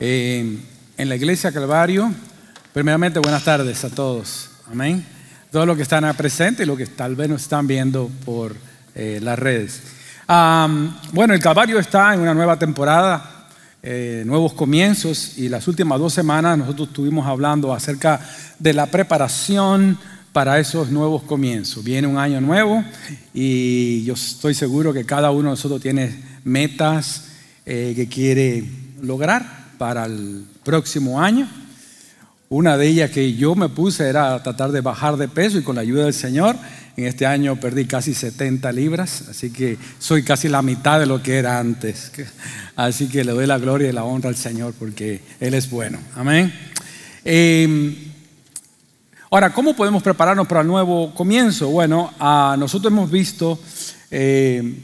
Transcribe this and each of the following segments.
en la iglesia Calvario. Primeramente, buenas tardes a todos. Amén. Todos los que están presentes y los que tal vez nos están viendo por eh, las redes. bueno, el Calvario está en una nueva temporada, eh, nuevos comienzos, y las últimas dos semanas nosotros estuvimos hablando acerca de la preparación para esos nuevos comienzos. Viene un año nuevo y yo estoy seguro que cada uno de nosotros tiene metas eh, que quiere lograr para el próximo año. Una de ellas que yo me puse era tratar de bajar de peso y con la ayuda del Señor, en este año perdí casi 70 libras, así que soy casi la mitad de lo que era antes. Así que le doy la gloria y la honra al Señor porque Él es bueno. Amén. Eh, Ahora, ¿cómo podemos prepararnos para el nuevo comienzo? Bueno, nosotros hemos visto eh,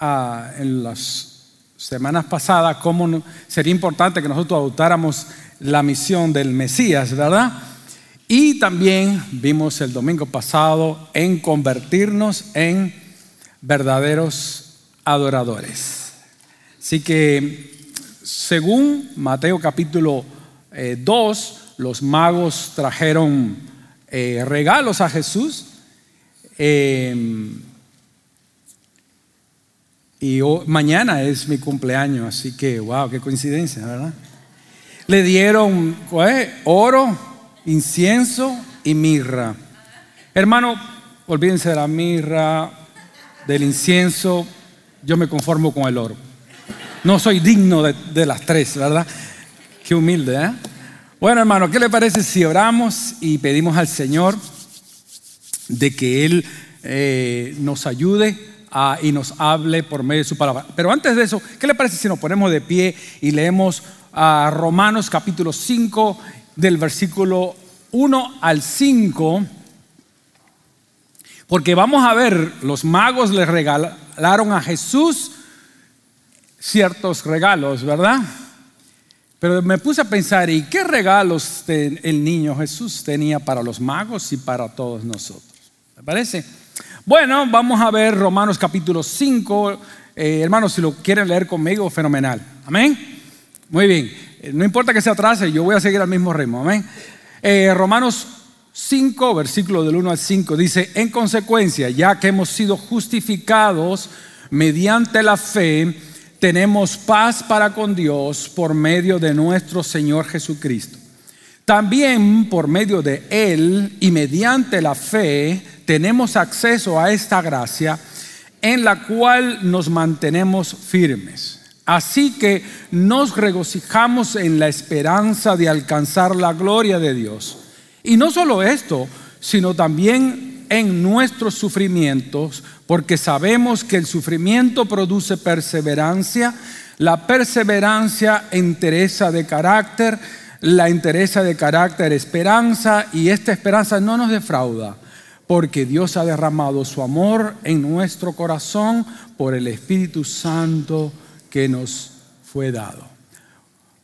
en las semanas pasadas cómo sería importante que nosotros adoptáramos la misión del Mesías, ¿verdad? Y también vimos el domingo pasado en convertirnos en verdaderos adoradores. Así que, según Mateo capítulo 2, eh, los magos trajeron eh, regalos a Jesús. Em, y mañana es mi cumpleaños, así que, wow, qué coincidencia, ¿verdad? Le dieron oro, incienso y mirra. Hermano, olvídense de la mirra, del incienso, yo me conformo con el oro. No soy digno de, las tres, ¿verdad? Qué humilde, ¿eh? Bueno, hermano, ¿qué le parece si oramos y pedimos al Señor de que Él eh, nos ayude y nos hable por medio de su palabra? Pero antes de eso, ¿qué le parece si nos ponemos de pie y leemos a Romanos capítulo 5 del versículo 1 al 5? Porque vamos a ver, los magos le regalaron a Jesús ciertos regalos, ¿verdad? Pero me puse a pensar, ¿y qué regalos el niño Jesús tenía para los magos y para todos nosotros? ¿Me parece? Bueno, vamos a ver Romanos capítulo 5. Eh, hermanos, si lo quieren leer conmigo, fenomenal. Amén. Muy bien. Eh, no importa que se atrase, yo voy a seguir al mismo ritmo. Amén. Eh, Romanos 5, versículo del 1 al 5, dice, en consecuencia, ya que hemos sido justificados mediante la fe, tenemos paz para con Dios por medio de nuestro Señor Jesucristo. También por medio de Él y mediante la fe tenemos acceso a esta gracia en la cual nos mantenemos firmes. Así que nos regocijamos en la esperanza de alcanzar la gloria de Dios. Y no solo esto, sino también en nuestros sufrimientos porque sabemos que el sufrimiento produce perseverancia, la perseverancia interesa de carácter, la interesa de carácter esperanza y esta esperanza no nos defrauda, porque Dios ha derramado su amor en nuestro corazón por el Espíritu Santo que nos fue dado.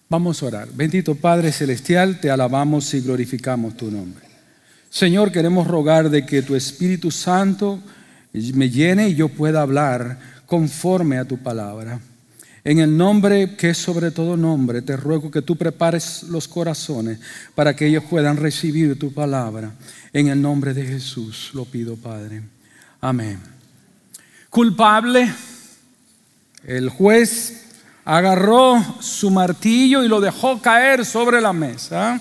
Vamos a orar. Bendito Padre Celestial, te alabamos y glorificamos tu nombre. Señor, queremos rogar de que tu Espíritu Santo me llene y yo pueda hablar conforme a tu palabra. En el nombre que es sobre todo nombre, te ruego que tú prepares los corazones para que ellos puedan recibir tu palabra. En el nombre de Jesús lo pido, Padre. Amén. Culpable, el juez agarró su martillo y lo dejó caer sobre la mesa,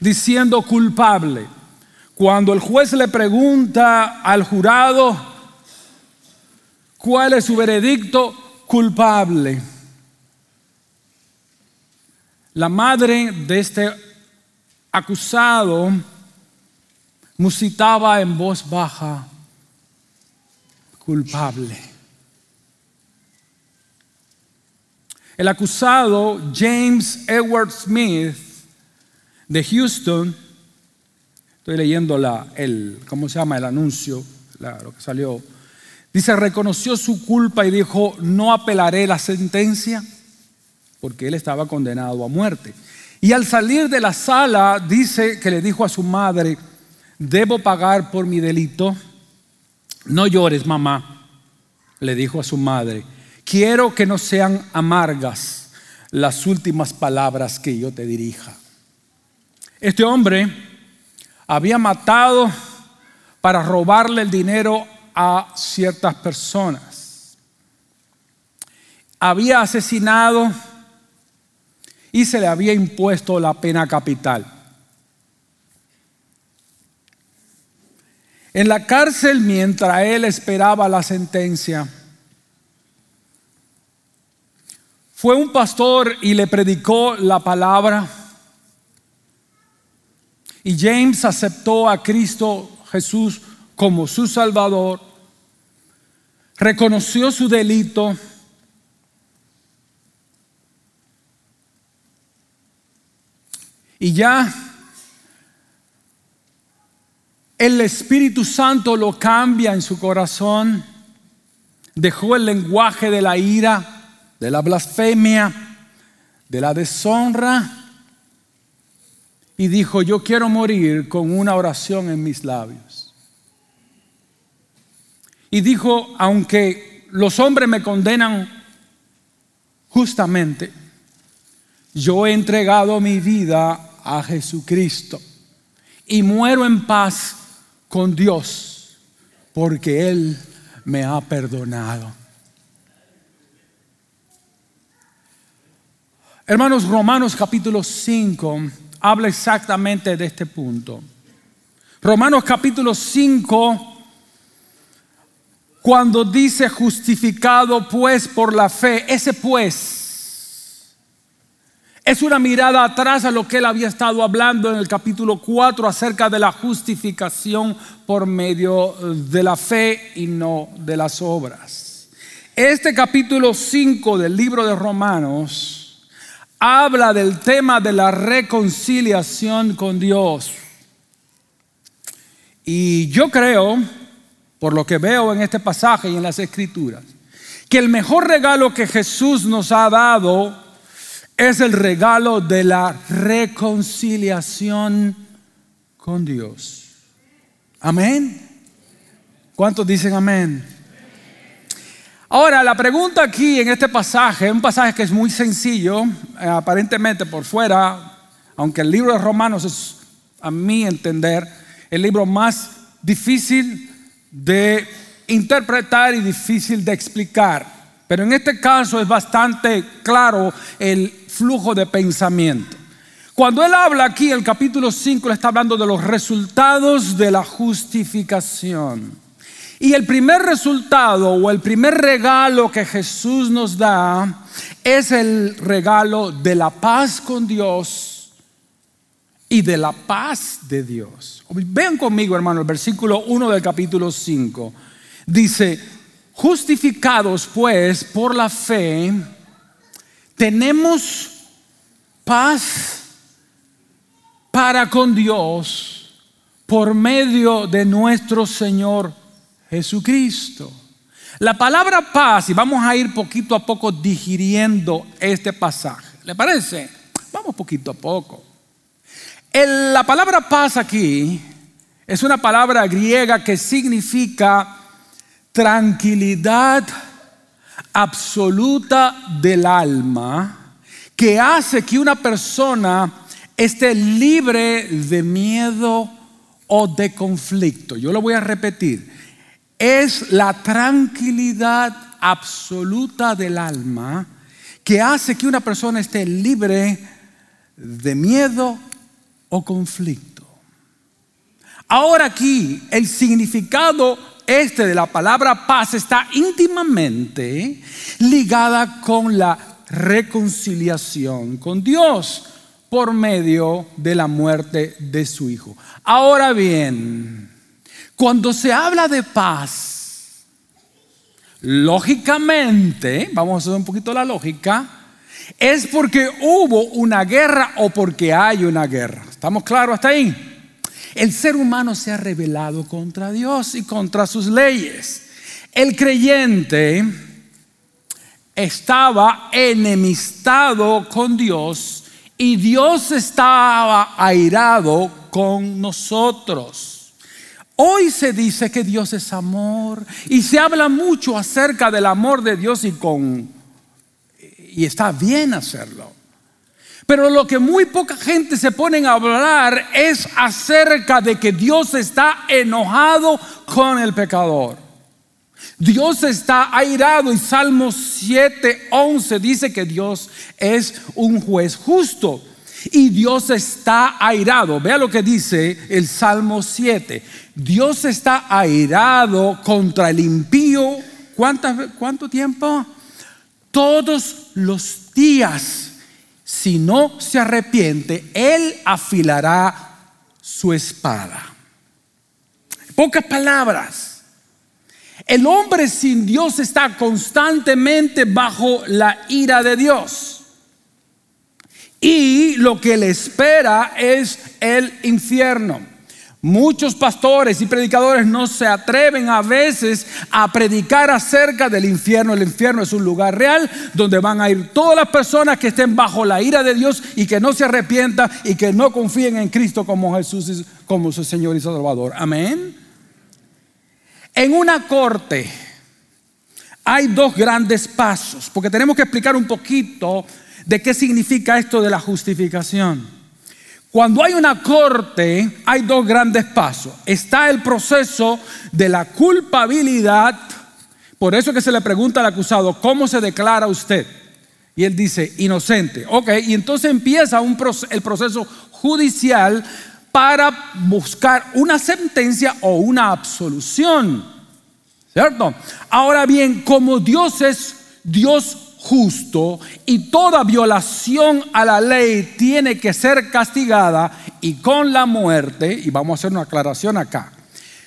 diciendo culpable. Cuando el juez le pregunta al jurado cuál es su veredicto, culpable. La madre de este acusado musitaba en voz baja, culpable. El acusado James Edward Smith de Houston Estoy leyendo la, el, ¿cómo se llama? El anuncio, lo que salió. Dice, reconoció su culpa y dijo, no apelaré la sentencia, porque él estaba condenado a muerte. Y al salir de la sala, dice que le dijo a su madre, debo pagar por mi delito. No llores, mamá, le dijo a su madre. Quiero que no sean amargas las últimas palabras que yo te dirija. Este hombre había matado para robarle el dinero a ciertas personas. Había asesinado y se le había impuesto la pena capital. En la cárcel, mientras él esperaba la sentencia, fue un pastor y le predicó la palabra. Y James aceptó a Cristo Jesús como su Salvador, reconoció su delito, y ya el Espíritu Santo lo cambia en su corazón, dejó el lenguaje de la ira, de la blasfemia, de la deshonra, y dijo, yo quiero morir con una oración en mis labios. Y dijo, aunque los hombres me condenan justamente, yo he entregado mi vida a Jesucristo y muero en paz con Dios porque Él me ha perdonado. Hermanos, Romanos capítulo 5 habla exactamente de este punto. Romanos capítulo 5, cuando dice justificado pues por la fe, ese pues es una mirada atrás a lo que él había estado hablando en el capítulo 4 acerca de la justificación por medio de la fe y no de las obras. Este capítulo 5 del libro de Romanos habla del tema de la reconciliación con Dios. Y yo creo, por lo que veo en este pasaje y en las escrituras, que el mejor regalo que Jesús nos ha dado es el regalo de la reconciliación con Dios. Amén. ¿Cuántos dicen amén? Ahora, la pregunta aquí en este pasaje, un pasaje que es muy sencillo, eh, aparentemente por fuera, aunque el libro de Romanos es, a mi entender, el libro más difícil de interpretar y difícil de explicar. Pero en este caso es bastante claro el flujo de pensamiento. Cuando él habla aquí, el capítulo 5, le está hablando de los resultados de la justificación. Y el primer resultado o el primer regalo que Jesús nos da es el regalo de la paz con Dios y de la paz de Dios. Vean conmigo, hermano, el versículo 1 del capítulo 5. Dice, justificados pues por la fe, tenemos paz para con Dios por medio de nuestro Señor Jesucristo. La palabra paz, y vamos a ir poquito a poco digiriendo este pasaje. ¿Le parece? Vamos poquito a poco. La palabra paz aquí es una palabra griega que significa tranquilidad absoluta del alma que hace que una persona esté libre de miedo o de conflicto. Yo lo voy a repetir. Es la tranquilidad absoluta del alma que hace que una persona esté libre de miedo o conflicto. Ahora aquí el significado este de la palabra paz está íntimamente ligada con la reconciliación con Dios por medio de la muerte de su Hijo. Ahora bien, cuando se habla de paz, lógicamente, vamos a hacer un poquito la lógica, es porque hubo una guerra o porque hay una guerra. ¿Estamos claros hasta ahí? El ser humano se ha rebelado contra Dios y contra sus leyes. El creyente estaba enemistado con Dios y Dios estaba airado con nosotros. Hoy se dice que Dios es amor y se habla mucho acerca del amor de Dios y con y está bien hacerlo. Pero lo que muy poca gente se pone a hablar es acerca de que Dios está enojado con el pecador. Dios está airado y Salmos 7, 11 dice que Dios es un juez justo. Y Dios está airado. Vea lo que dice el Salmo 7. Dios está airado contra el impío. ¿Cuánto tiempo? Todos los días. Si no se arrepiente, Él afilará su espada. pocas palabras. El hombre sin Dios está constantemente bajo la ira de Dios. Y lo que le espera es el infierno. Muchos pastores y predicadores no se atreven a veces a predicar acerca del infierno. El infierno es un lugar real donde van a ir todas las personas que estén bajo la ira de Dios y que no se arrepientan y que no confíen en Cristo como Jesús, como su Señor y Salvador. Amén. En una corte hay dos grandes pasos, porque tenemos que explicar un poquito de qué significa esto de la justificación. Cuando hay una corte, hay dos grandes pasos. Está el proceso de la culpabilidad. Por eso que se le pregunta al acusado, ¿cómo se declara usted? Y él dice, inocente. Ok, y entonces empieza el proceso judicial para buscar una sentencia o una absolución. ¿Cierto? Ahora bien, como Dios es Dios justo y toda violación a la ley tiene que ser castigada y con la muerte, y vamos a hacer una aclaración acá.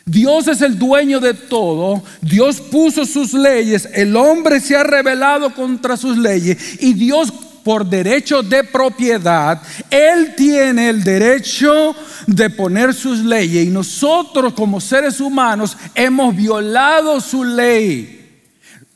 Dios es el dueño de todo, Dios puso sus leyes, el hombre se ha rebelado contra sus leyes y Dios por derecho de propiedad, Él tiene el derecho de poner sus leyes y nosotros como seres humanos hemos violado su ley.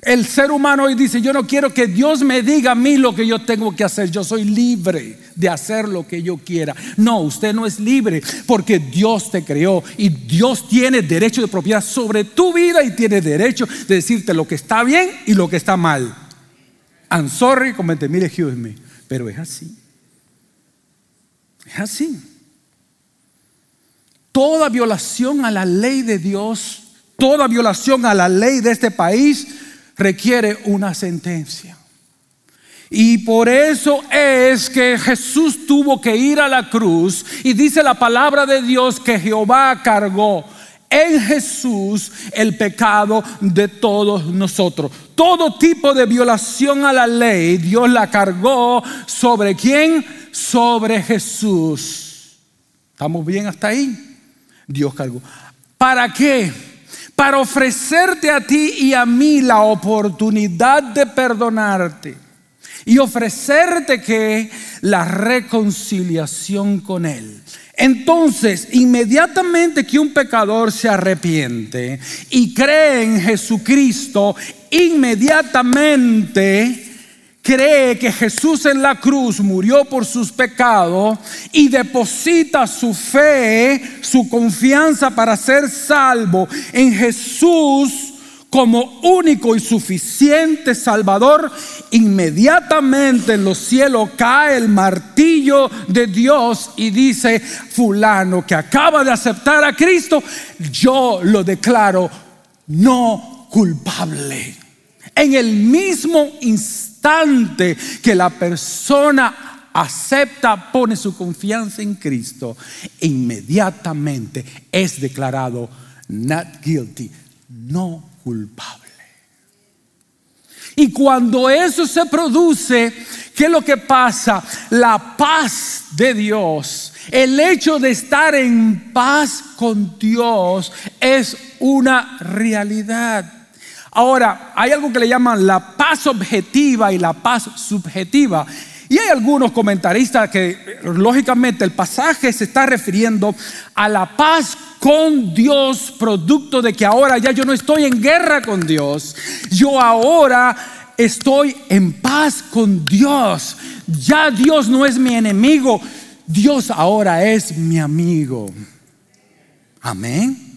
El ser humano hoy dice, yo no quiero que Dios me diga a mí lo que yo tengo que hacer, yo soy libre de hacer lo que yo quiera. No, usted no es libre porque Dios te creó y Dios tiene derecho de propiedad sobre tu vida y tiene derecho de decirte lo que está bien y lo que está mal. I'm sorry, comente, mire, excuse me, pero es así. Es así. Toda violación a la ley de Dios, toda violación a la ley de este país, requiere una sentencia. Y por eso es que Jesús tuvo que ir a la cruz y dice la palabra de Dios que Jehová cargó en Jesús el pecado de todos nosotros. Todo tipo de violación a la ley, Dios la cargó sobre quién? Sobre Jesús. ¿Estamos bien hasta ahí? Dios cargó. ¿Para qué? Para ofrecerte a ti y a mí la oportunidad de perdonarte y ofrecerte que la reconciliación con Él. Entonces, inmediatamente que un pecador se arrepiente y cree en Jesucristo, inmediatamente cree que Jesús en la cruz murió por sus pecados y deposita su fe, su confianza para ser salvo en Jesús como único y suficiente Salvador, inmediatamente en los cielos cae el martillo de Dios y dice, fulano que acaba de aceptar a Cristo, yo lo declaro no culpable. En el mismo instante que la persona acepta, pone su confianza en Cristo, inmediatamente es declarado not guilty, no culpable. Y cuando eso se produce, ¿qué es lo que pasa? La paz de Dios, el hecho de estar en paz con Dios es una realidad. Ahora, hay algo que le llaman la paz objetiva y la paz subjetiva. Y hay algunos comentaristas que, lógicamente, el pasaje se está refiriendo a la paz con Dios, producto de que ahora ya yo no estoy en guerra con Dios. Yo ahora estoy en paz con Dios. Ya Dios no es mi enemigo. Dios ahora es mi amigo. Amén.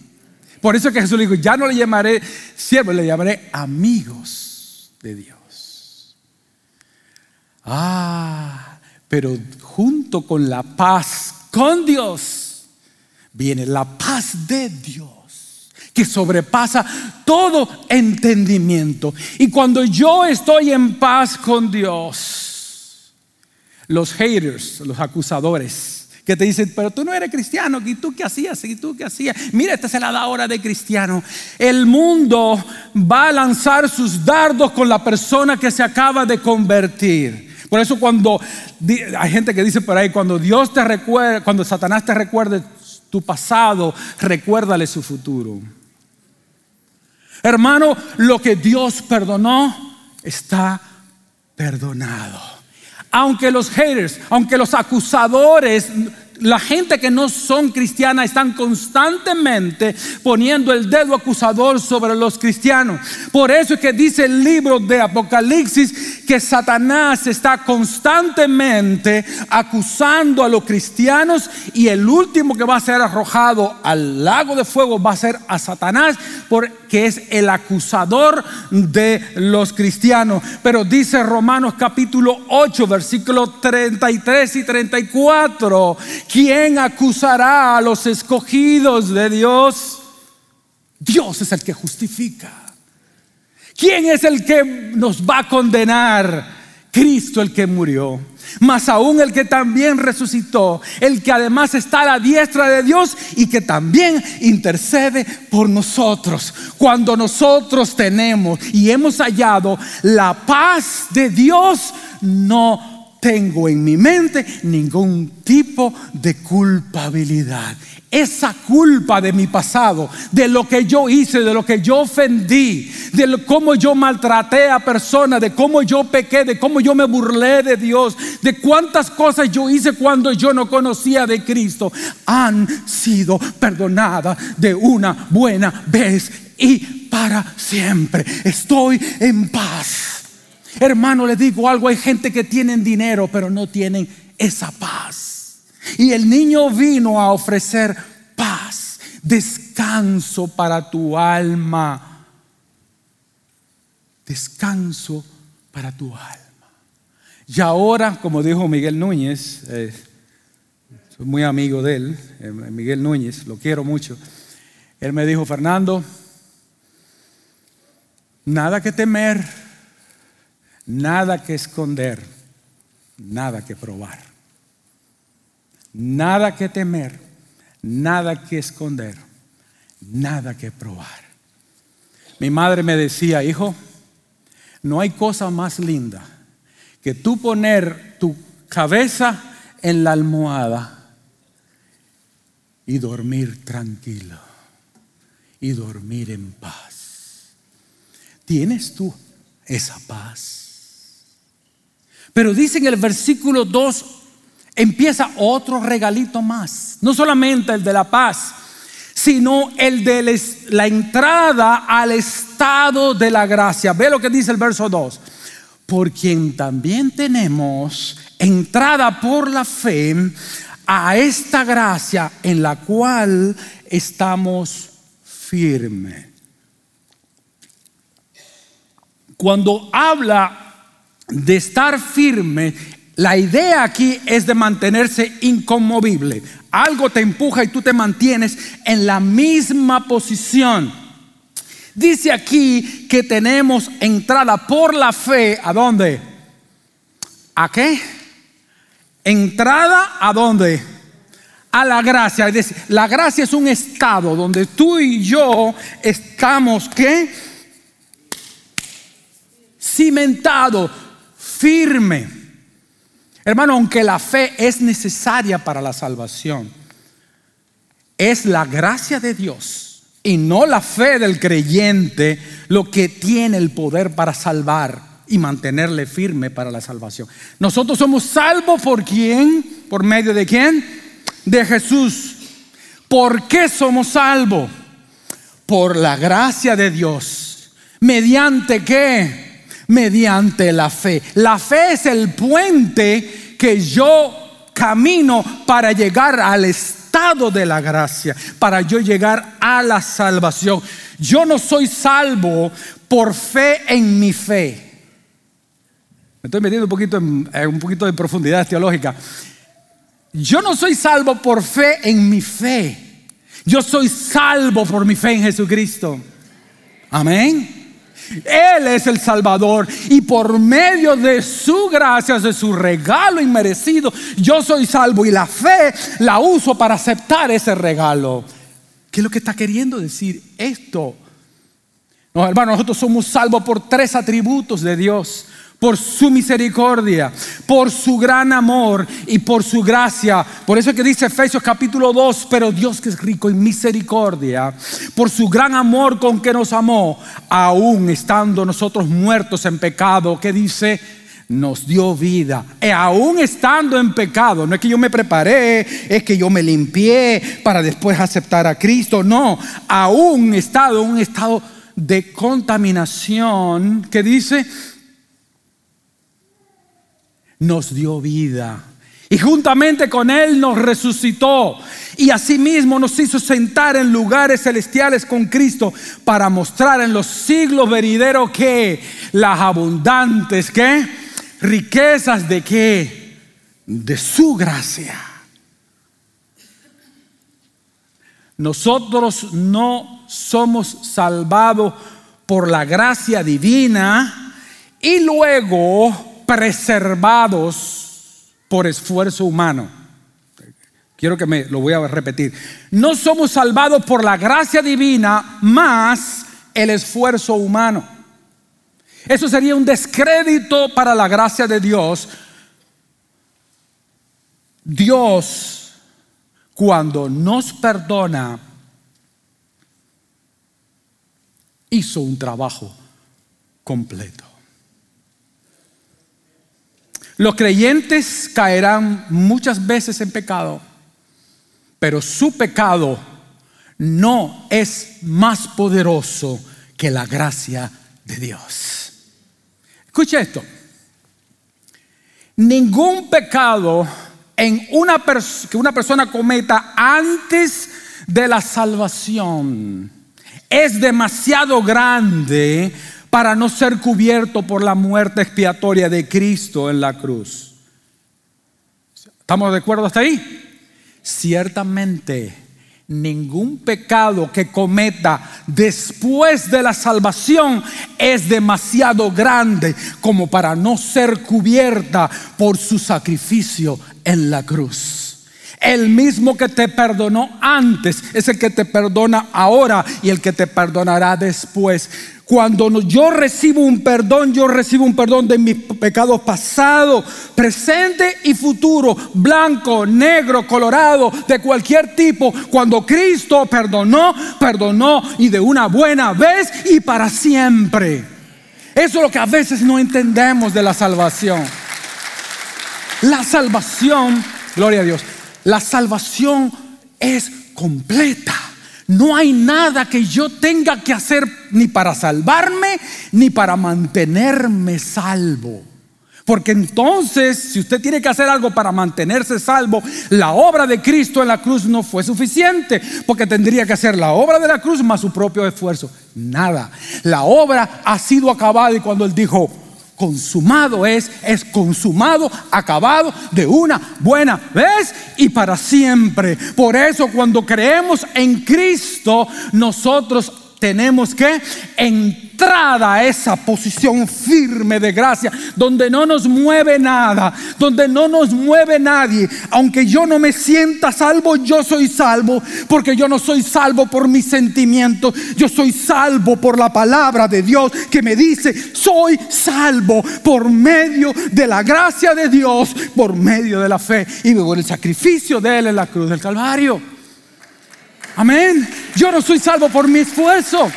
Por eso que Jesús le dijo, ya no le llamaré siervos, le llamaré amigos de Dios. Ah, pero junto con la paz con Dios viene la paz de Dios que sobrepasa todo entendimiento. Y cuando yo estoy en paz con Dios, los haters, los acusadores, que te dicen, pero tú no eres cristiano, ¿y tú qué hacías? ¿Y tú qué hacías? Mira, esta es la hora de cristiano. El mundo va a lanzar sus dardos con la persona que se acaba de convertir. Por eso cuando hay gente que dice por ahí, cuando Dios te recuerda, cuando Satanás te recuerde tu pasado, recuérdale su futuro. Hermano, lo que Dios perdonó está perdonado. Aunque los haters, aunque los acusadores la gente que no son cristianas están constantemente poniendo el dedo acusador sobre los cristianos. Por eso es que dice el libro de Apocalipsis que Satanás está constantemente acusando a los cristianos y el último que va a ser arrojado al lago de fuego va a ser a Satanás porque es el acusador de los cristianos. Pero dice Romanos capítulo 8 versículo 33 y 34 ¿Quién acusará a los escogidos de Dios? Dios es el que justifica. ¿Quién es el que nos va a condenar? Cristo el que murió, mas aún el que también resucitó, el que además está a la diestra de Dios y que también intercede por nosotros. Cuando nosotros tenemos y hemos hallado la paz de Dios, no tengo en mi mente ningún tipo de culpabilidad. Esa culpa de mi pasado, de lo que yo hice, de lo que yo ofendí, de cómo yo maltraté a personas, de cómo yo pequé, de cómo yo me burlé de Dios, de cuántas cosas yo hice cuando yo no conocía de Cristo, han sido perdonadas de una buena vez y para siempre. Estoy en paz. Hermano, le digo algo, hay gente que tienen dinero, pero no tienen esa paz. Y el niño vino a ofrecer paz, descanso para tu alma. Descanso para tu alma. Y ahora, como dijo Miguel Núñez, eh, soy muy amigo de él, eh, Miguel Núñez, lo quiero mucho. Él me dijo, Fernando, nada que temer Nada que esconder, nada que probar. Nada que temer, nada que esconder, nada que probar. Mi madre me decía, hijo, no hay cosa más linda que tú poner tu cabeza en la almohada y dormir tranquilo y dormir en paz. ¿Tienes tú esa paz? Pero dice en el versículo 2, empieza otro regalito más. No solamente el de la paz, sino el de la entrada al estado de la gracia. Ve lo que dice el verso 2. Por quien también tenemos entrada por la fe a esta gracia en la cual estamos firmes. Cuando habla de estar firme, la idea aquí es de mantenerse inconmovible. Algo te empuja y tú te mantienes en la misma posición. Dice aquí que tenemos entrada por la fe. ¿A dónde? ¿A qué? Entrada a dónde? A la gracia. Es decir, la gracia es un estado donde tú y yo estamos, ¿qué? Cimentado firme. Hermano, aunque la fe es necesaria para la salvación, es la gracia de Dios y no la fe del creyente lo que tiene el poder para salvar y mantenerle firme para la salvación. Nosotros somos salvos por quién? ¿Por medio de quién? De Jesús. ¿Por qué somos salvos? Por la gracia de Dios. ¿Mediante qué? Mediante la fe. La fe es el puente que yo camino para llegar al estado de la gracia, para yo llegar a la salvación. Yo no soy salvo por fe en mi fe. Me estoy metiendo un poquito en, un poquito de profundidad teológica. Yo no soy salvo por fe en mi fe. Yo soy salvo por mi fe en Jesucristo. Amén. Él es el Salvador y por medio de su gracia, de su regalo inmerecido, yo soy salvo y la fe la uso para aceptar ese regalo. ¿Qué es lo que está queriendo decir esto? No, hermanos, nosotros somos salvos por tres atributos de Dios por su misericordia, por su gran amor y por su gracia. Por eso es que dice Efesios capítulo 2, pero Dios que es rico en misericordia, por su gran amor con que nos amó, aún estando nosotros muertos en pecado, que dice, nos dio vida. Y aún estando en pecado, no es que yo me preparé, es que yo me limpié para después aceptar a Cristo, no, aún estado en un estado de contaminación, que dice, nos dio vida. Y juntamente con Él nos resucitó. Y asimismo nos hizo sentar en lugares celestiales con Cristo para mostrar en los siglos venideros que las abundantes, que riquezas de qué? De su gracia. Nosotros no somos salvados por la gracia divina y luego preservados por esfuerzo humano. Quiero que me lo voy a repetir. No somos salvados por la gracia divina más el esfuerzo humano. Eso sería un descrédito para la gracia de Dios. Dios, cuando nos perdona, hizo un trabajo completo. Los creyentes caerán muchas veces en pecado, pero su pecado no es más poderoso que la gracia de Dios. Escucha esto. Ningún pecado en una que una persona cometa antes de la salvación es demasiado grande para no ser cubierto por la muerte expiatoria de Cristo en la cruz. ¿Estamos de acuerdo hasta ahí? Ciertamente, ningún pecado que cometa después de la salvación es demasiado grande como para no ser cubierta por su sacrificio en la cruz. El mismo que te perdonó antes es el que te perdona ahora y el que te perdonará después. Cuando yo recibo un perdón, yo recibo un perdón de mis pecados pasados, presente y futuro, blanco, negro, colorado, de cualquier tipo. Cuando Cristo perdonó, perdonó y de una buena vez y para siempre. Eso es lo que a veces no entendemos de la salvación. La salvación, gloria a Dios, la salvación es completa. No hay nada que yo tenga que hacer ni para salvarme ni para mantenerme salvo. Porque entonces, si usted tiene que hacer algo para mantenerse salvo, la obra de Cristo en la cruz no fue suficiente, porque tendría que hacer la obra de la cruz más su propio esfuerzo. Nada. La obra ha sido acabada y cuando Él dijo, consumado es, es consumado, acabado de una buena vez y para siempre. Por eso cuando creemos en Cristo, nosotros tenemos que entrada a esa posición firme de gracia, donde no nos mueve nada, donde no nos mueve nadie. Aunque yo no me sienta salvo, yo soy salvo, porque yo no soy salvo por mis sentimientos, yo soy salvo por la palabra de Dios que me dice, soy salvo por medio de la gracia de Dios, por medio de la fe y por el sacrificio de Él en la cruz del Calvario. Amén. Yo no soy salvo por mi esfuerzo.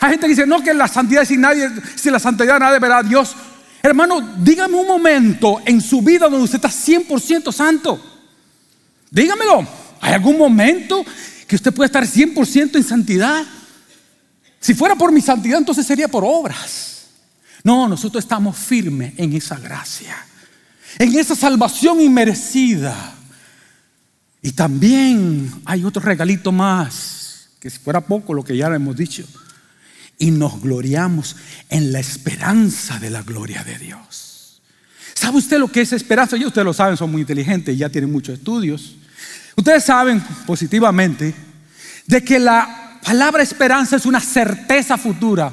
Hay gente que dice, no, que la santidad sin nadie, si la santidad nadie verá a Dios. Hermano, dígame un momento en su vida donde usted está 100% santo. Dígamelo. ¿Hay algún momento que usted pueda estar 100% en santidad? Si fuera por mi santidad, entonces sería por obras. No, nosotros estamos firmes en esa gracia, en esa salvación inmerecida. Y también hay otro regalito más, que si fuera poco lo que ya hemos dicho. y nos gloriamos en la esperanza de la gloria de Dios. ¿Sabe usted lo que es esperanza? Ya ustedes lo saben, son muy inteligentes ya tienen muchos estudios. Ustedes saben positivamente de que la palabra esperanza es una certeza futura.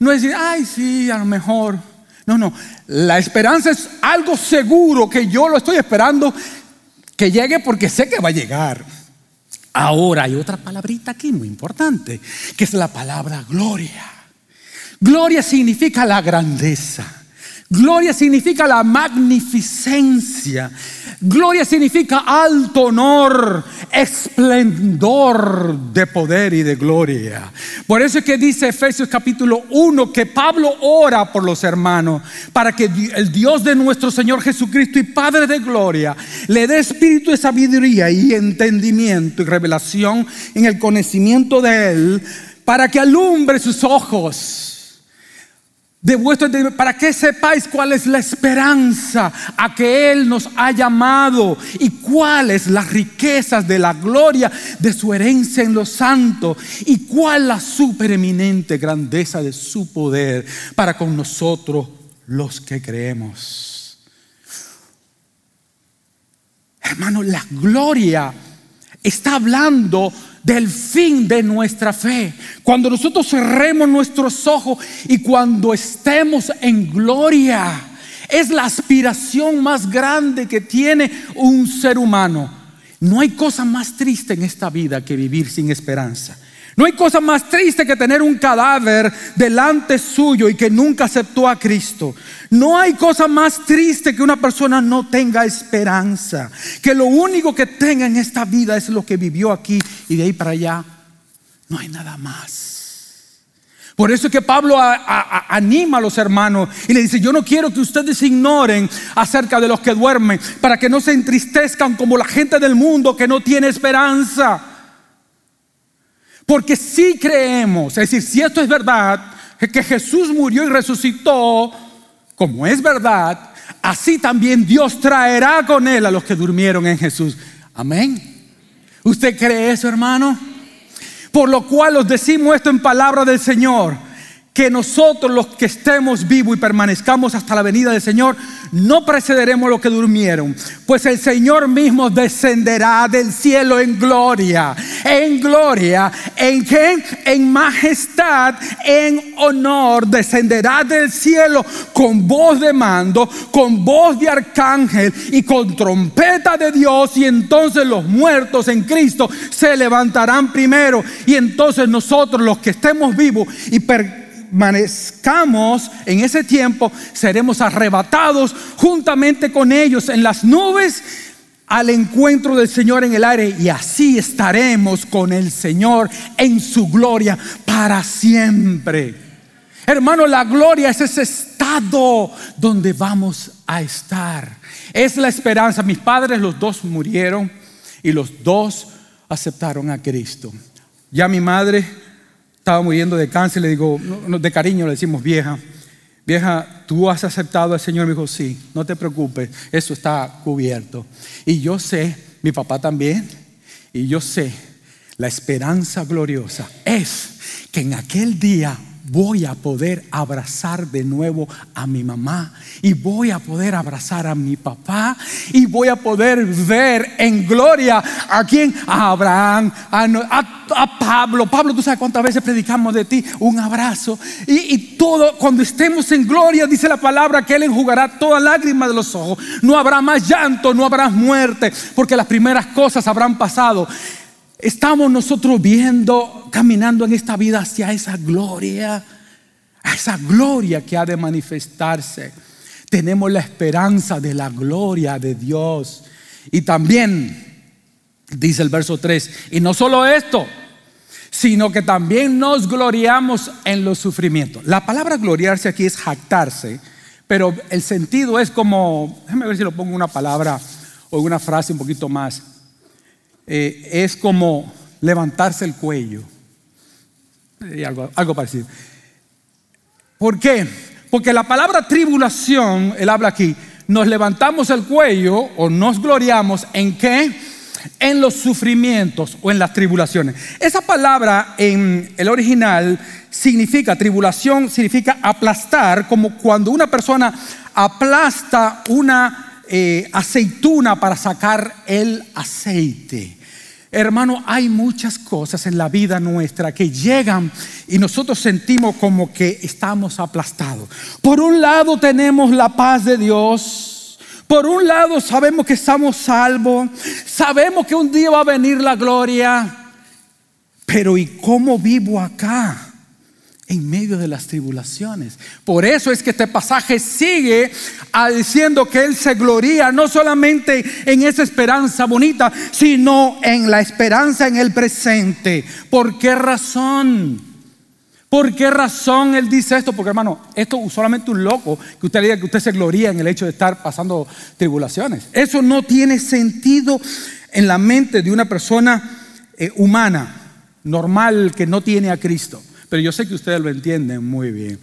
No es decir, ay, sí, a lo mejor. No, no. La esperanza es algo seguro que yo lo estoy esperando que llegue porque sé que va a llegar. Ahora hay otra palabrita aquí muy importante, que es la palabra gloria. Gloria significa la grandeza. Gloria significa la magnificencia. Gloria significa alto honor, esplendor de poder y de gloria. Por eso es que dice Efesios capítulo 1 que Pablo ora por los hermanos para que el Dios de nuestro Señor Jesucristo y Padre de gloria le dé espíritu de sabiduría y entendimiento y revelación en el conocimiento de Él para que alumbre sus ojos de vuestro para que sepáis cuál es la esperanza a que Él nos ha llamado y cuáles las riquezas de la gloria de su herencia en los santos y cuál la supereminente grandeza de su poder para con nosotros los que creemos. Hermano, la gloria está hablando del fin de nuestra fe. Cuando nosotros cerremos nuestros ojos y cuando estemos en gloria, es la aspiración más grande que tiene un ser humano. No hay cosa más triste en esta vida que vivir sin esperanza. No hay cosa más triste que tener un cadáver delante suyo y que nunca aceptó a Cristo. No hay cosa más triste que una persona no tenga esperanza. Que lo único que tenga en esta vida es lo que vivió aquí y de ahí para allá no hay nada más. Por eso es que Pablo anima a los hermanos y le dice, yo no quiero que ustedes ignoren acerca de los que duermen, para que no se entristezcan como la gente del mundo que no tiene esperanza. Porque si creemos, es decir, si esto es verdad, que Jesús murió y resucitó, como es verdad, así también Dios traerá con él a los que durmieron en Jesús. Amén. ¿Usted cree eso, hermano? Por lo cual os decimos esto en palabra del Señor que nosotros los que estemos vivos y permanezcamos hasta la venida del Señor, no precederemos los que durmieron, pues el Señor mismo descenderá del cielo en gloria, en gloria, en qué? En majestad, en honor, descenderá del cielo con voz de mando, con voz de arcángel y con trompeta de Dios, y entonces los muertos en Cristo se levantarán primero, y entonces nosotros los que estemos vivos y per permanezcamos en ese tiempo, seremos arrebatados juntamente con ellos en las nubes al encuentro del Señor en el aire y así estaremos con el Señor en su gloria para siempre. Hermano, la gloria es ese estado donde vamos a estar. Es la esperanza. Mis padres, los dos murieron y los dos aceptaron a Cristo. Ya mi madre estaba muriendo de cáncer, le digo, de cariño le decimos vieja, vieja, tú has aceptado al Señor, me dijo, sí, no te preocupes, eso está cubierto. Y yo sé, mi papá también, y yo sé, la esperanza gloriosa es que en aquel día voy a poder abrazar de nuevo a mi mamá y voy a poder abrazar a mi papá y voy a poder ver en gloria a quien, a Abraham, a, Pablo. Pablo, tú sabes cuántas veces predicamos de ti, un abrazo y, y todo, cuando estemos en gloria, dice la palabra que Él enjugará toda lágrima de los ojos. No habrá más llanto, no habrá muerte, porque las primeras cosas habrán pasado. Estamos nosotros viendo, caminando en esta vida hacia esa gloria, a esa gloria que ha de manifestarse. Tenemos la esperanza de la gloria de Dios. Y también, dice el verso 3, y no solo esto, sino que también nos gloriamos en los sufrimientos. La palabra gloriarse aquí es jactarse, pero el sentido es como, déjame ver si lo pongo una palabra o una frase un poquito más eh, es como levantarse el cuello. algo, algo parecido. ¿Por qué? Porque la palabra tribulación, él habla aquí, nos levantamos el cuello o nos gloriamos en qué? En los sufrimientos o en las tribulaciones. Esa palabra en el original significa, tribulación significa aplastar, como cuando una persona aplasta una eh, aceituna para sacar el aceite. Hermano, hay muchas cosas en la vida nuestra que llegan y nosotros sentimos como que estamos aplastados. Por un lado tenemos la paz de Dios. Por un lado sabemos que estamos salvos. Sabemos que un día va a venir la gloria. Pero ¿y cómo vivo acá? en medio de las tribulaciones. Por eso es que este pasaje sigue diciendo que Él se gloria no solamente en esa esperanza bonita, sino en la esperanza en el presente. ¿Por qué razón? ¿Por qué razón Él dice esto? Porque hermano, esto solamente un loco que usted diga que usted se gloria en el hecho de estar pasando tribulaciones. Eso no tiene sentido en la mente de una persona eh, humana, normal, que no tiene a Cristo pero yo sé que ustedes lo entienden muy bien.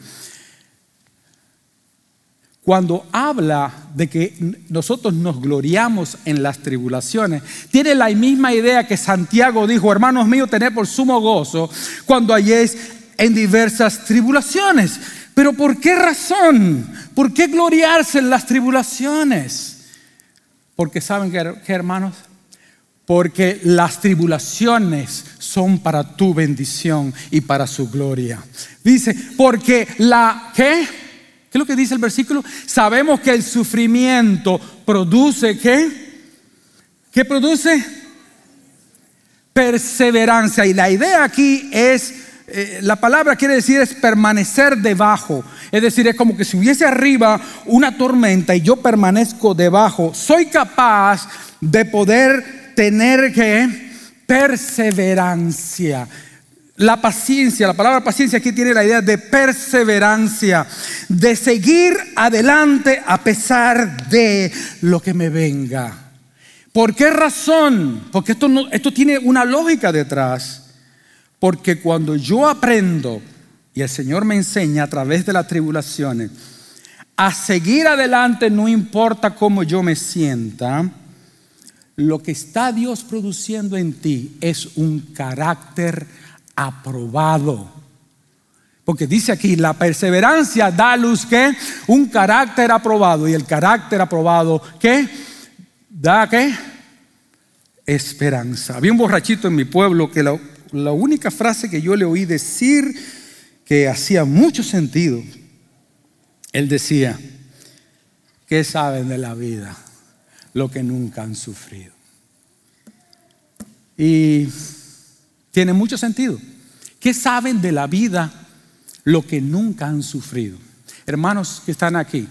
Cuando habla de que nosotros nos gloriamos en las tribulaciones, tiene la misma idea que Santiago dijo, hermanos míos, tened por sumo gozo cuando hayáis en diversas tribulaciones. Pero ¿por qué razón? ¿Por qué gloriarse en las tribulaciones? Porque saben que, hermanos, porque las tribulaciones son para tu bendición y para su gloria. Dice, porque la, ¿qué? ¿Qué es lo que dice el versículo? Sabemos que el sufrimiento produce, ¿qué? ¿Qué produce? Perseverancia. Y la idea aquí es, eh, la palabra quiere decir es permanecer debajo. Es decir, es como que si hubiese arriba una tormenta y yo permanezco debajo, soy capaz de poder tener que perseverancia. La paciencia, la palabra paciencia aquí tiene la idea de perseverancia, de seguir adelante a pesar de lo que me venga. ¿Por qué razón? Porque esto, no, esto tiene una lógica detrás. Porque cuando yo aprendo, y el Señor me enseña a través de las tribulaciones, a seguir adelante no importa cómo yo me sienta, lo que está Dios produciendo en ti es un carácter aprobado. Porque dice aquí, la perseverancia da luz que un carácter aprobado. Y el carácter aprobado, ¿qué? Da qué? Esperanza. Había un borrachito en mi pueblo que la, la única frase que yo le oí decir que hacía mucho sentido, él decía, ¿qué saben de la vida? lo que nunca han sufrido. Y tiene mucho sentido. ¿Qué saben de la vida lo que nunca han sufrido? Hermanos que están aquí,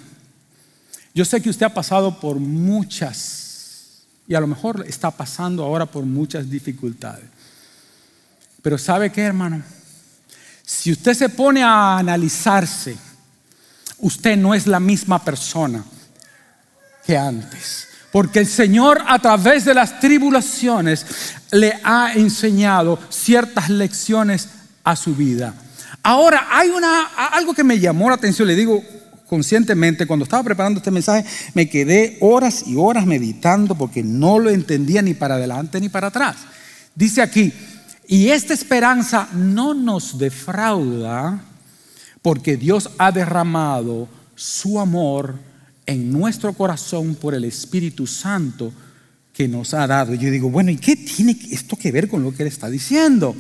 yo sé que usted ha pasado por muchas, y a lo mejor está pasando ahora por muchas dificultades. Pero ¿sabe qué, hermano? Si usted se pone a analizarse, usted no es la misma persona que antes. Porque el Señor a través de las tribulaciones le ha enseñado ciertas lecciones a su vida. Ahora, hay una, algo que me llamó la atención, le digo conscientemente, cuando estaba preparando este mensaje, me quedé horas y horas meditando porque no lo entendía ni para adelante ni para atrás. Dice aquí, y esta esperanza no nos defrauda porque Dios ha derramado su amor en nuestro corazón por el Espíritu Santo que nos ha dado. Y yo digo, bueno, ¿y qué tiene esto que ver con lo que él está diciendo?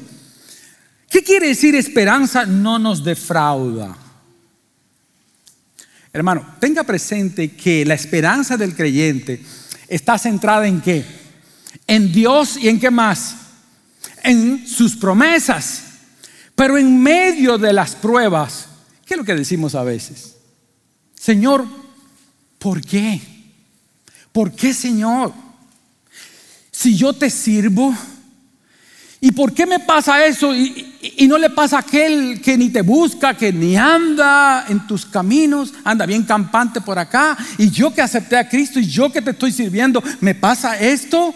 ¿Qué quiere decir esperanza no nos defrauda? Hermano, tenga presente que la esperanza del creyente está centrada en qué? En Dios y en qué más? En sus promesas. Pero en medio de las pruebas, ¿qué es lo que decimos a veces? Señor, ¿Por qué? ¿Por qué, Señor? Si yo te sirvo, ¿y por qué me pasa eso? Y, no le pasa a aquel que ni te busca, que ni anda en tus caminos, anda bien campante por acá, y yo que acepté a Cristo y yo que te estoy sirviendo, ¿me pasa esto?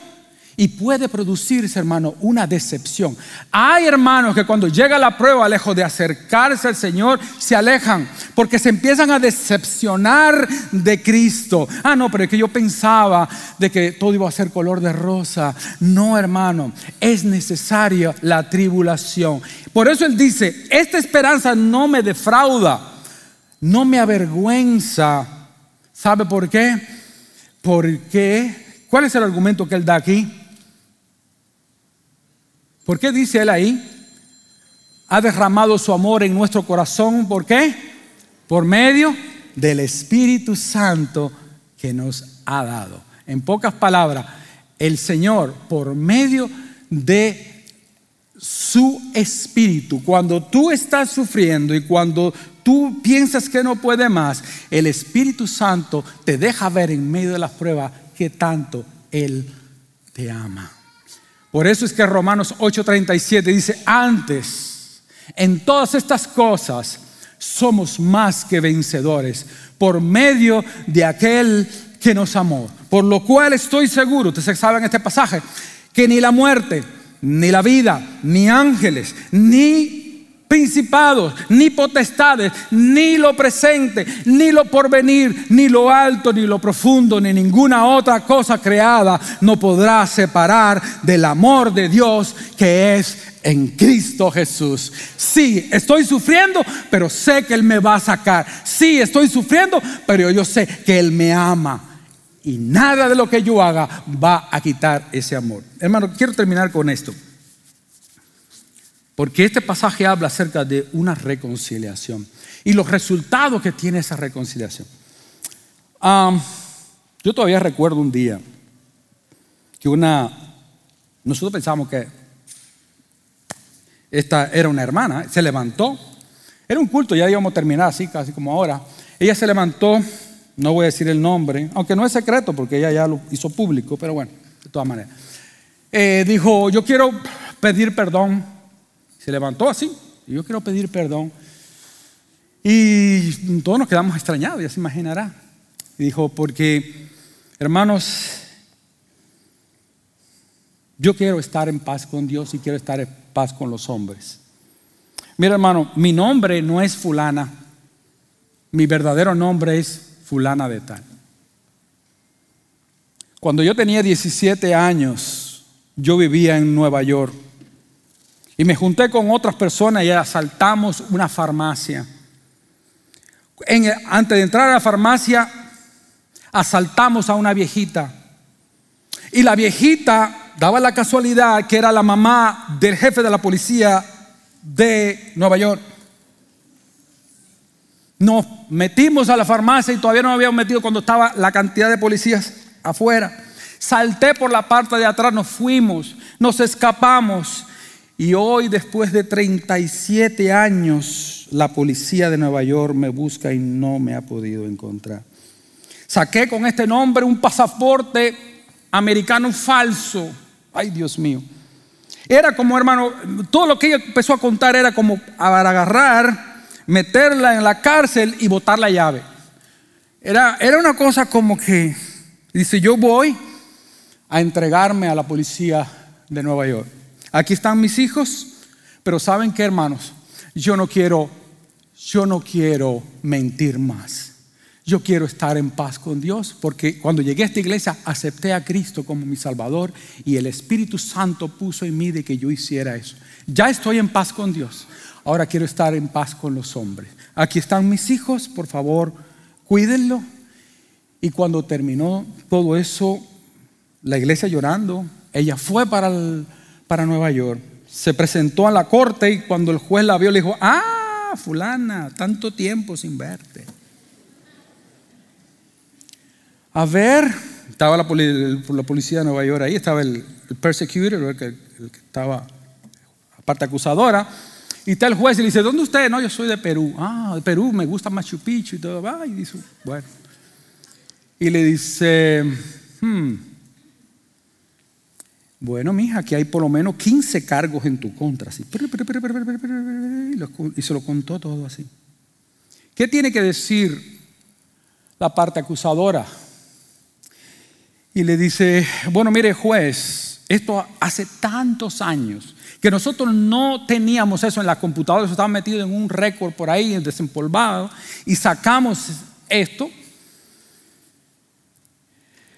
Y puede producirse, hermano, una decepción. Hay hermanos que cuando llega la prueba, lejos de acercarse al Señor, se alejan porque se empiezan a decepcionar de Cristo. Ah, no, pero es que yo pensaba de que todo iba a ser color de rosa. No, hermano, es necesaria la tribulación. Por eso Él dice, esta esperanza no me defrauda, no me avergüenza. ¿Sabe por qué? Porque, ¿cuál es el argumento que Él da aquí? ¿Por qué dice él ahí? Ha derramado su amor en nuestro corazón. ¿Por qué? Por medio del Espíritu Santo que nos ha dado. En pocas palabras, el Señor, por medio de su espíritu, cuando tú estás sufriendo y cuando tú piensas que no puede más, el Espíritu Santo te deja ver en medio de las pruebas que tanto Él te ama. Por eso es que Romanos 8:37 dice, antes, en todas estas cosas, somos más que vencedores por medio de aquel que nos amó. Por lo cual estoy seguro, ustedes saben este pasaje, que ni la muerte, ni la vida, ni ángeles, ni principados, ni potestades, ni lo presente, ni lo porvenir, ni lo alto, ni lo profundo, ni ninguna otra cosa creada no podrá separar del amor de Dios que es en Cristo Jesús. Sí, estoy sufriendo, pero sé que Él me va a sacar. Sí, estoy sufriendo, pero yo sé que Él me ama. Y nada de lo que yo haga va a quitar ese amor. Hermano, quiero terminar con esto. Porque este pasaje habla acerca de una reconciliación y los resultados que tiene esa reconciliación. yo todavía recuerdo un día que una, nosotros pensamos que esta era una hermana, se levantó, era un culto, ya íbamos a terminar así, casi como ahora. Ella se levantó, no voy a decir el nombre, aunque no es secreto porque ella ya lo hizo público, pero bueno, de todas maneras. Eh, dijo, yo quiero pedir perdón se levantó así. Y yo quiero pedir perdón. Y todos nos quedamos extrañados, ya se imaginará. Y dijo, porque, hermanos, yo quiero estar en paz con Dios y quiero estar en paz con los hombres. Mira, hermano, mi nombre no es fulana. Mi verdadero nombre es fulana de tal. Cuando yo tenía 17 años, yo vivía en Nueva York. Y me junté con otras personas y asaltamos una farmacia. antes de entrar a la farmacia, asaltamos a una viejita. Y la viejita daba la casualidad que era la mamá del jefe de la policía de Nueva York. Nos metimos a la farmacia y todavía no nos habíamos metido cuando estaba la cantidad de policías afuera. Salté por la parte de atrás, nos fuimos, nos escapamos y hoy, después de 37 años, la policía de Nueva York me busca y no me ha podido encontrar. Saqué con este nombre un pasaporte americano falso. Ay, Dios mío. Era como, hermano, todo lo que ella empezó a contar era como agarrar, meterla en la cárcel y botar la llave. Era, era una cosa como que, dice, yo voy a entregarme a la policía de Nueva York. Aquí están mis hijos, pero ¿saben qué, hermanos? Yo no quiero, yo no quiero mentir más. Yo quiero estar en paz con Dios porque cuando llegué a esta iglesia acepté a Cristo como mi Salvador y el Espíritu Santo puso en mí de que yo hiciera eso. Ya estoy en paz con Dios. Ahora quiero estar en paz con los hombres. Aquí están mis hijos, por favor, cuídenlo. Y cuando terminó todo eso, la iglesia llorando, ella fue para el para Nueva York. Se presentó a la corte y cuando el juez la vio le dijo, ah, fulana, tanto tiempo sin verte. A ver, estaba la, policía de Nueva York ahí, estaba el, persecutor, el que, estaba parte acusadora, y está el juez y le dice, ¿dónde usted? No, yo soy de Perú. Ah, de Perú, me gusta Machu Picchu y todo. y dice, bueno. Y le dice, hmm, bueno, mija, aquí hay por lo menos 15 cargos en tu contra. Y se lo contó todo así. ¿Qué tiene que decir la parte acusadora? Y le dice, bueno, mire juez, Esto hace tantos años que nosotros no teníamos eso en la computadora, eso estaba metido en un récord por ahí, desempolvado, y sacamos esto.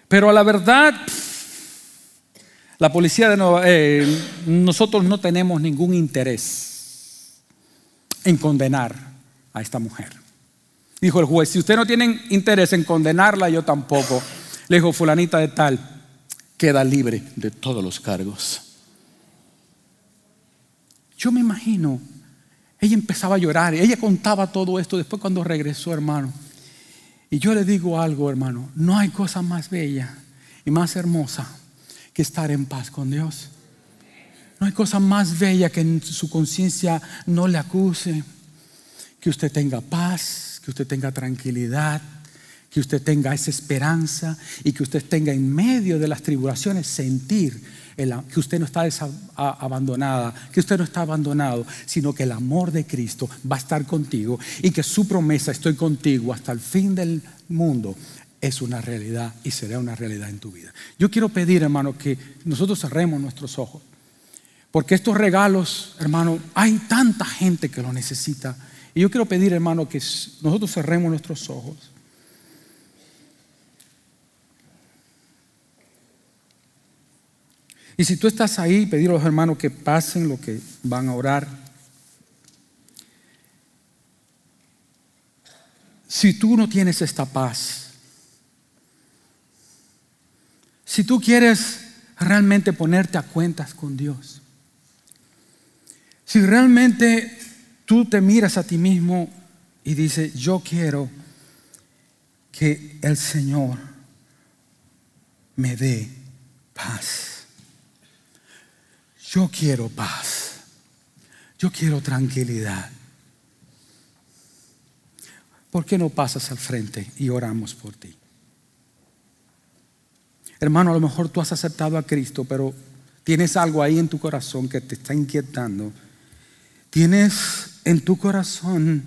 Pero a la verdad, la policía de Nueva, eh, nosotros no tenemos ningún interés en condenar a esta mujer. Dijo el juez, si usted no tiene interés en condenarla, yo tampoco. Le dijo, fulanita de tal, queda libre de todos los cargos. Yo me imagino, ella empezaba a llorar, ella contaba todo esto después cuando regresó, hermano. Y yo le digo algo, hermano, no hay cosa más bella y más hermosa que estar en paz con Dios. No hay cosa más bella que en su conciencia no le acuse, que usted tenga paz, que usted tenga tranquilidad, que usted tenga esa esperanza y que usted tenga en medio de las tribulaciones sentir que usted no está abandonada, que usted no está abandonado, sino que el amor de Cristo va a estar contigo y que su promesa, estoy contigo hasta el fin del mundo, es una realidad y será una realidad en tu vida. Yo quiero pedir, hermano, que nosotros cerremos nuestros ojos, porque estos regalos, hermano, hay tanta gente que lo necesita. Y yo quiero pedir, hermano, que nosotros cerremos nuestros ojos. Y si tú estás ahí, pedir a los hermanos que pasen lo que van a orar. Si tú no tienes esta paz, si tú quieres realmente ponerte a cuentas con Dios, si realmente tú te miras a ti mismo y dices, yo quiero que el Señor me dé paz. Yo quiero paz. Yo quiero tranquilidad. ¿Por qué no pasas al frente y oramos por ti? Hermano, a lo mejor tú has aceptado a Cristo, pero tienes algo ahí en tu corazón que te está inquietando. Tienes en tu corazón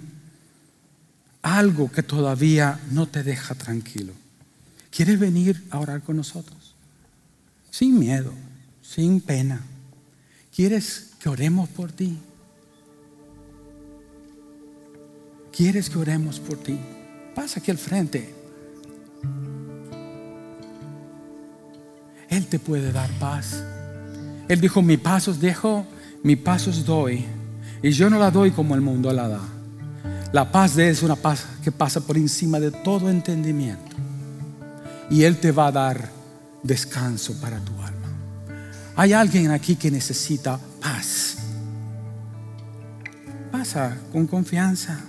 algo que todavía no te deja tranquilo. ¿Quieres venir a orar con nosotros? Sin miedo, sin pena. ¿Quieres que oremos por ti? ¿Quieres que oremos por ti? Pasa aquí al frente. Él te puede dar paz. Él dijo, mi pasos dejo, mi pasos doy. Y yo no la doy como el mundo la da. La paz de Él es una paz que pasa por encima de todo entendimiento. Y Él te va a dar descanso para tu alma. Hay alguien aquí que necesita paz. Pasa con confianza.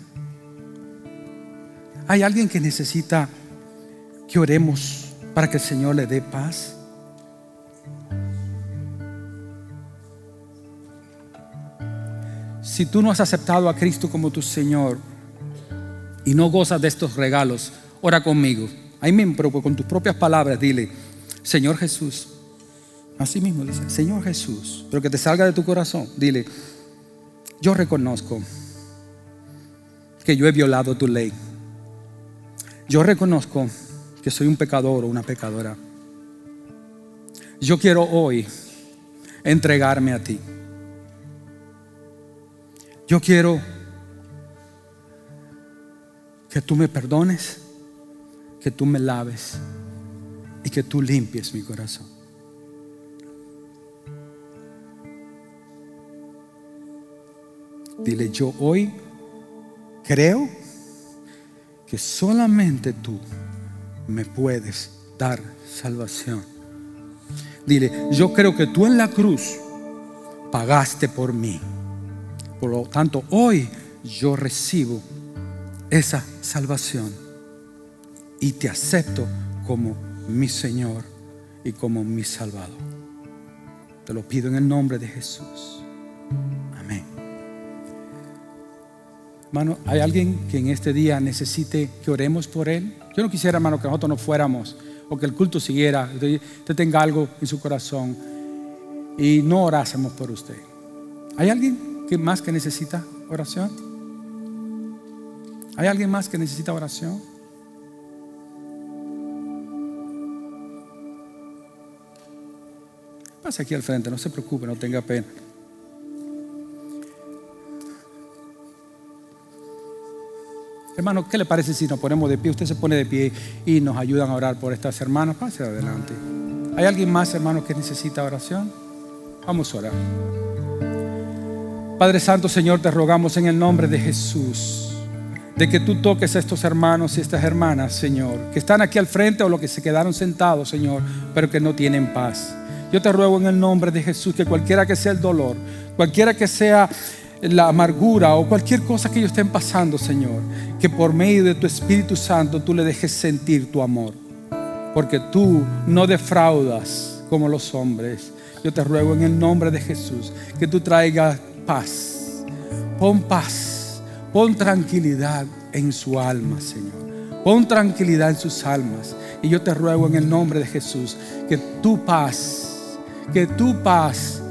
Hay alguien que necesita que oremos para que el Señor le dé paz. Si tú no has aceptado a Cristo como tu Señor y no gozas de estos regalos, ora conmigo. Ahí mismo, con tus propias palabras, dile, Señor Jesús, Así mismo dice, Señor Jesús, pero que te salga de tu corazón. Dile, yo reconozco que yo he violado tu ley. Yo reconozco que soy un pecador o una pecadora. Yo quiero hoy entregarme a ti. Yo quiero que tú me perdones, que tú me laves y que tú limpies mi corazón. Dile, yo hoy creo que solamente tú me puedes dar salvación. Dile, yo creo que tú en la cruz pagaste por mí. Por lo tanto, hoy yo recibo esa salvación y te acepto como mi Señor y como mi Salvador. Te lo pido en el nombre de Jesús. Hermano, ¿hay alguien que en este día necesite que oremos por él? Yo no quisiera, hermano, que nosotros no fuéramos o que el culto siguiera. Usted, tenga algo en su corazón y no orásemos por usted. ¿Hay alguien que más que necesita oración? ¿Hay alguien más que necesita oración? Pase aquí al frente, no se preocupe, no tenga pena. Hermano, ¿qué le parece si nos ponemos de pie? Usted se pone de pie y nos ayudan a orar por estas hermanas. Pase adelante. ¿Hay alguien más, hermano, que necesita oración? Vamos a orar. Padre Santo, Señor, te rogamos en el nombre de Jesús, de que tú toques a estos hermanos y estas hermanas, Señor, que están aquí al frente o los que se quedaron sentados, Señor, pero que no tienen paz. Yo te ruego en el nombre de Jesús que cualquiera que sea el dolor, cualquiera que sea la amargura o cualquier cosa que ellos estén pasando, Señor, que por medio de tu Espíritu Santo tú le dejes sentir tu amor. Porque tú no defraudas como los hombres. Yo te ruego en el nombre de Jesús que tú traigas paz. Pon paz. Pon tranquilidad en su alma, Señor. Pon tranquilidad en sus almas. Y yo te ruego en el nombre de Jesús que tu paz, que tu paz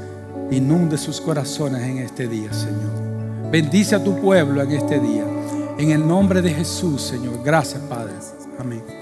inunde sus corazones en este día, Señor. Bendice a tu pueblo en este día. En el nombre de Jesús, Señor. Gracias, Padre. Amén.